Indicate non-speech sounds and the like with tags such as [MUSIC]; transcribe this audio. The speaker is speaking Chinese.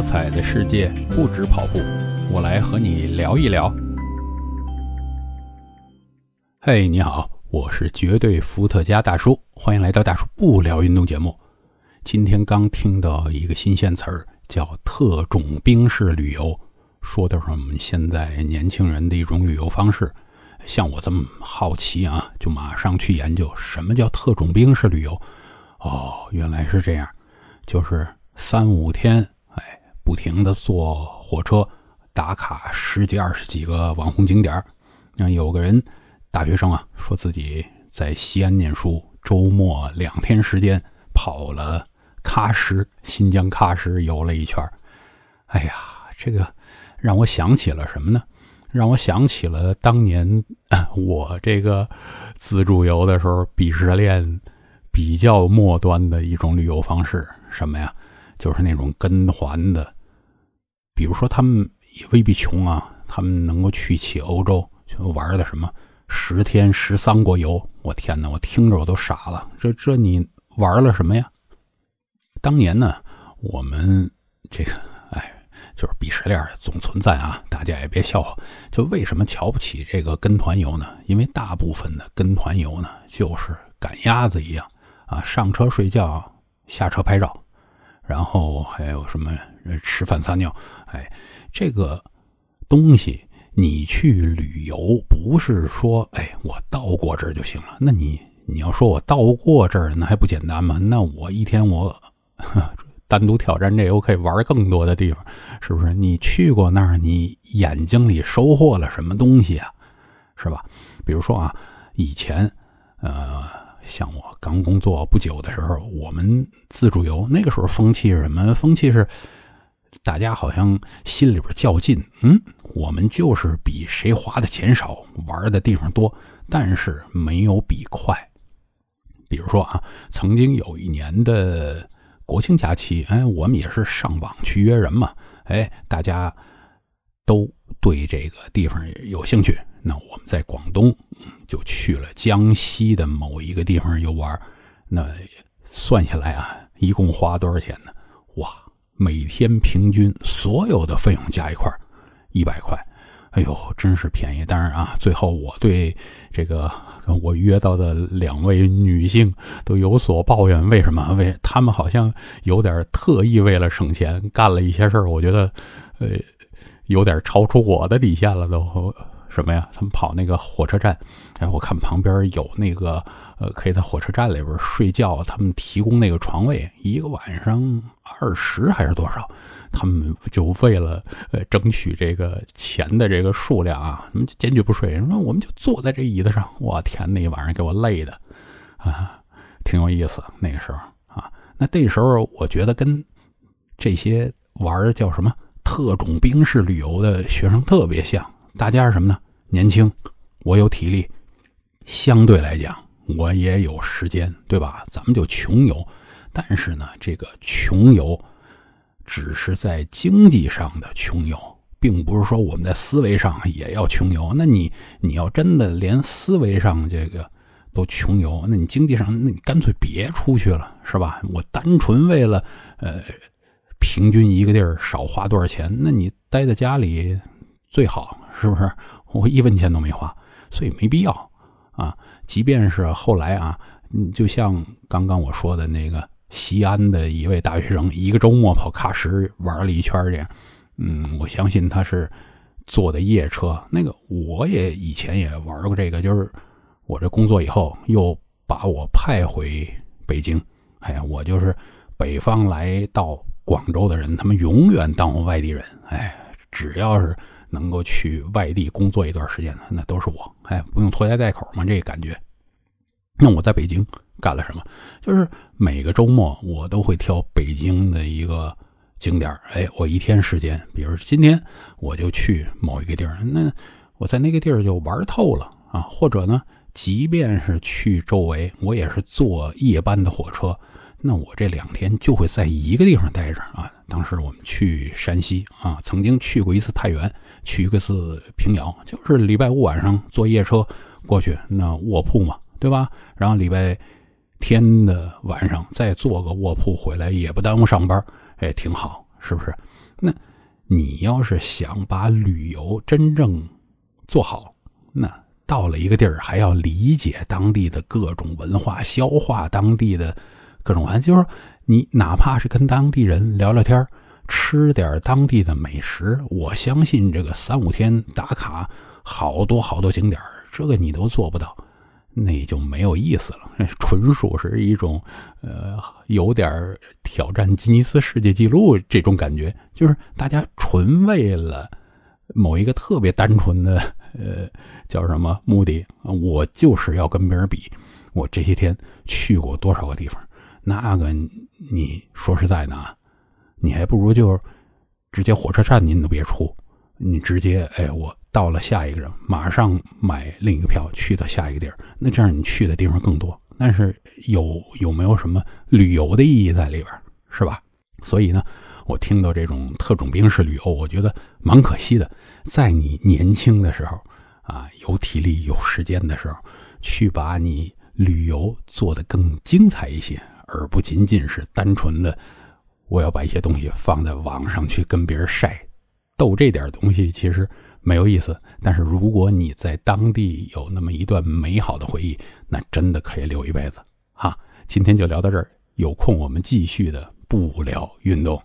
多彩的世界不止跑步，我来和你聊一聊。嘿，你好，我是绝对伏特加大叔，欢迎来到大叔不聊运动节目。今天刚听到一个新鲜词儿，叫特种兵式旅游，说的是我们现在年轻人的一种旅游方式。像我这么好奇啊，就马上去研究什么叫特种兵式旅游。哦，原来是这样，就是三五天。不停的坐火车打卡十几二十几个网红景点那有个人大学生啊，说自己在西安念书，周末两天时间跑了喀什，新疆喀什游了一圈哎呀，这个让我想起了什么呢？让我想起了当年 [CLEARS THROAT] 我这个自助游的时候，鄙视链比较末端的一种旅游方式，什么呀？就是那种跟团的。比如说，他们也未必穷啊，他们能够去起欧洲去玩的什么十天十三国游，我天哪，我听着我都傻了。这这你玩了什么呀？当年呢，我们这个 [LAUGHS] 哎，就是鄙视链总存在啊，大家也别笑话。就为什么瞧不起这个跟团游呢？因为大部分的跟团游呢，就是赶鸭子一样啊，上车睡觉，下车拍照。然后还有什么吃饭撒尿？哎，这个东西你去旅游不是说哎我到过这儿就行了？那你你要说我到过这儿，那还不简单吗？那我一天我单独挑战这，我可以玩更多的地方，是不是？你去过那儿，你眼睛里收获了什么东西啊？是吧？比如说啊，以前呃。像我刚工作不久的时候，我们自助游那个时候风气是什么？风气是大家好像心里边较劲，嗯，我们就是比谁花的钱少，玩的地方多，但是没有比快。比如说啊，曾经有一年的国庆假期，哎，我们也是上网去约人嘛，哎，大家都对这个地方有兴趣。那我们在广东，就去了江西的某一个地方游玩。那算下来啊，一共花多少钱呢？哇，每天平均所有的费用加一块一百块。哎呦，真是便宜！当然啊，最后我对这个我约到的两位女性都有所抱怨。为什么？为他们好像有点特意为了省钱干了一些事儿。我觉得，呃，有点超出我的底线了都。什么呀？他们跑那个火车站，哎，我看旁边有那个，呃，可以在火车站里边睡觉，他们提供那个床位，一个晚上二十还是多少？他们就为了呃争取这个钱的这个数量啊，他们坚决不睡，说我们就坐在这椅子上。我天，那一晚上给我累的啊，挺有意思。那个时候啊，那那时候我觉得跟这些玩叫什么特种兵式旅游的学生特别像。大家是什么呢？年轻，我有体力，相对来讲我也有时间，对吧？咱们就穷游，但是呢，这个穷游只是在经济上的穷游，并不是说我们在思维上也要穷游。那你你要真的连思维上这个都穷游，那你经济上，那你干脆别出去了，是吧？我单纯为了呃，平均一个地儿少花多少钱，那你待在家里最好。是不是我一分钱都没花，所以没必要啊。即便是后来啊，嗯，就像刚刚我说的那个西安的一位大学生，一个周末跑喀什玩了一圈这样，嗯，我相信他是坐的夜车。那个我也以前也玩过这个，就是我这工作以后又把我派回北京。哎呀，我就是北方来到广州的人，他们永远当我外地人。哎，只要是。能够去外地工作一段时间的，那都是我，哎，不用拖家带口嘛，这个感觉。那我在北京干了什么？就是每个周末我都会挑北京的一个景点哎，我一天时间，比如今天我就去某一个地儿，那我在那个地儿就玩透了啊。或者呢，即便是去周围，我也是坐夜班的火车。那我这两天就会在一个地方待着啊。当时我们去山西啊，曾经去过一次太原，去一次平遥，就是礼拜五晚上坐夜车过去，那卧铺嘛，对吧？然后礼拜天的晚上再坐个卧铺回来，也不耽误上班，哎，挺好，是不是？那你要是想把旅游真正做好，那到了一个地儿还要理解当地的各种文化，消化当地的各种玩，就是你哪怕是跟当地人聊聊天，吃点当地的美食，我相信这个三五天打卡好多好多景点，这个你都做不到。那也就没有意思了，[LAUGHS] 纯属是一种，呃，有点挑战吉尼斯世界纪录这种感觉，就是大家纯为了某一个特别单纯的，呃，叫什么目的？我就是要跟别人比，我这些天去过多少个地方？那个你说实在的啊，你还不如就直接火车站您都别出，你直接哎我。到了下一个人，马上买另一个票去到下一个地儿，那这样你去的地方更多。但是有有没有什么旅游的意义在里边，是吧？所以呢，我听到这种特种兵式旅游，我觉得蛮可惜的。在你年轻的时候啊，有体力有时间的时候，去把你旅游做得更精彩一些，而不仅仅是单纯的我要把一些东西放在网上去跟别人晒，斗这点东西其实。没有意思，但是如果你在当地有那么一段美好的回忆，那真的可以留一辈子啊。今天就聊到这儿，有空我们继续的不聊运动。